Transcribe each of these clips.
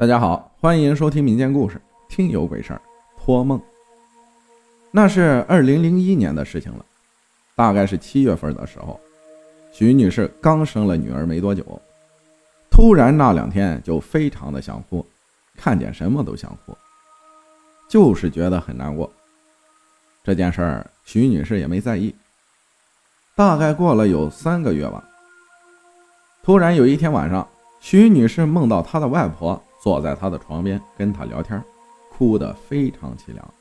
大家好，欢迎收听民间故事《听有鬼事儿》，托梦。那是二零零一年的事情了，大概是七月份的时候，徐女士刚生了女儿没多久，突然那两天就非常的想哭，看见什么都想哭，就是觉得很难过。这件事儿，徐女士也没在意。大概过了有三个月吧，突然有一天晚上，徐女士梦到她的外婆。坐在他的床边跟他聊天，哭得非常凄凉。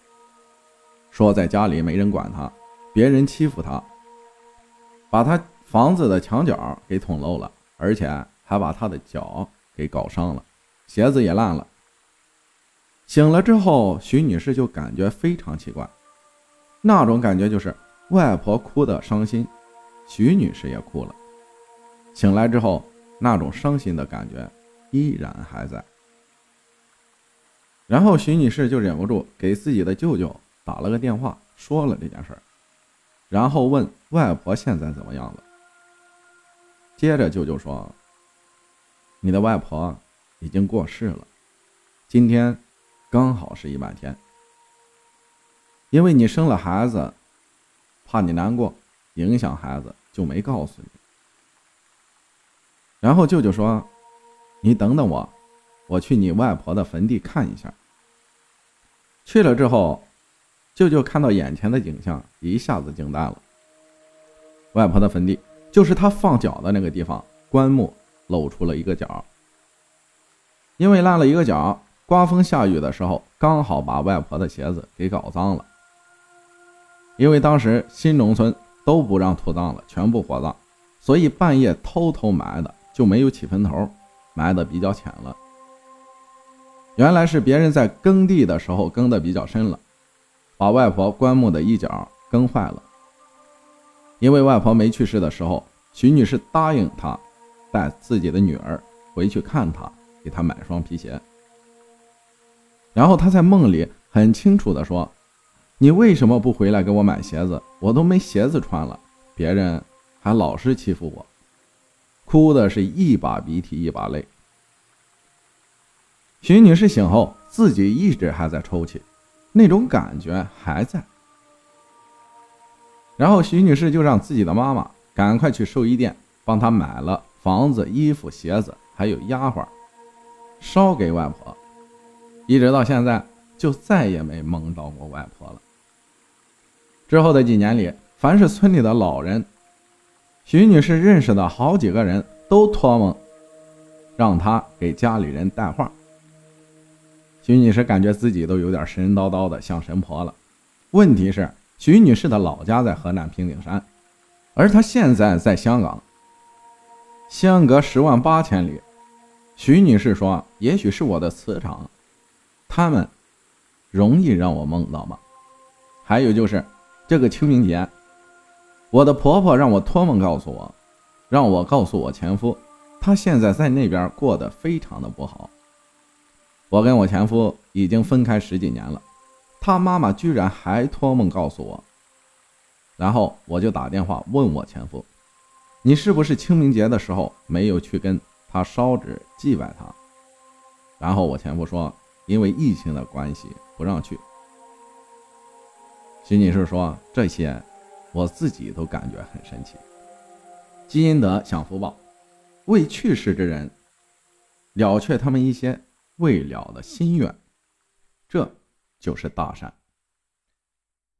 说在家里没人管他，别人欺负他，把他房子的墙角给捅漏了，而且还把他的脚给搞伤了，鞋子也烂了。醒了之后，徐女士就感觉非常奇怪，那种感觉就是外婆哭得伤心，徐女士也哭了。醒来之后，那种伤心的感觉依然还在。然后徐女士就忍不住给自己的舅舅打了个电话，说了这件事儿，然后问外婆现在怎么样了。接着舅舅说：“你的外婆已经过世了，今天刚好是一百天。因为你生了孩子，怕你难过，影响孩子，就没告诉你。”然后舅舅说：“你等等我，我去你外婆的坟地看一下。”去了之后，舅舅看到眼前的景象，一下子惊呆了。外婆的坟地就是他放脚的那个地方，棺木露出了一个角，因为烂了一个角，刮风下雨的时候刚好把外婆的鞋子给搞脏了。因为当时新农村都不让土葬了，全部火葬，所以半夜偷偷埋的，就没有起坟头，埋的比较浅了。原来是别人在耕地的时候耕的比较深了，把外婆棺木的一角耕坏了。因为外婆没去世的时候，徐女士答应他带自己的女儿回去看她，给她买双皮鞋。然后他在梦里很清楚地说：“你为什么不回来给我买鞋子？我都没鞋子穿了，别人还老是欺负我。”哭的是一把鼻涕一把泪。徐女士醒后，自己一直还在抽泣，那种感觉还在。然后徐女士就让自己的妈妈赶快去寿衣店帮她买了房子、衣服、鞋子，还有丫鬟，烧给外婆。一直到现在，就再也没梦到过外婆了。之后的几年里，凡是村里的老人，徐女士认识的好几个人都托梦，让她给家里人带话。徐女士感觉自己都有点神叨叨的，像神婆了。问题是，徐女士的老家在河南平顶山，而她现在在香港，相隔十万八千里。徐女士说：“也许是我的磁场，他们容易让我梦到吗？还有就是这个清明节，我的婆婆让我托梦告诉我，让我告诉我前夫，他现在在那边过得非常的不好。”我跟我前夫已经分开十几年了，他妈妈居然还托梦告诉我，然后我就打电话问我前夫：“你是不是清明节的时候没有去跟他烧纸祭拜他？”然后我前夫说：“因为疫情的关系不让去。”徐女士说：“这些我自己都感觉很神奇，积阴德享福报，为去世之人了却他们一些。”未了的心愿，这就是大善。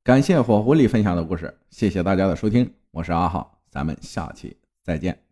感谢火狐狸分享的故事，谢谢大家的收听，我是阿浩，咱们下期再见。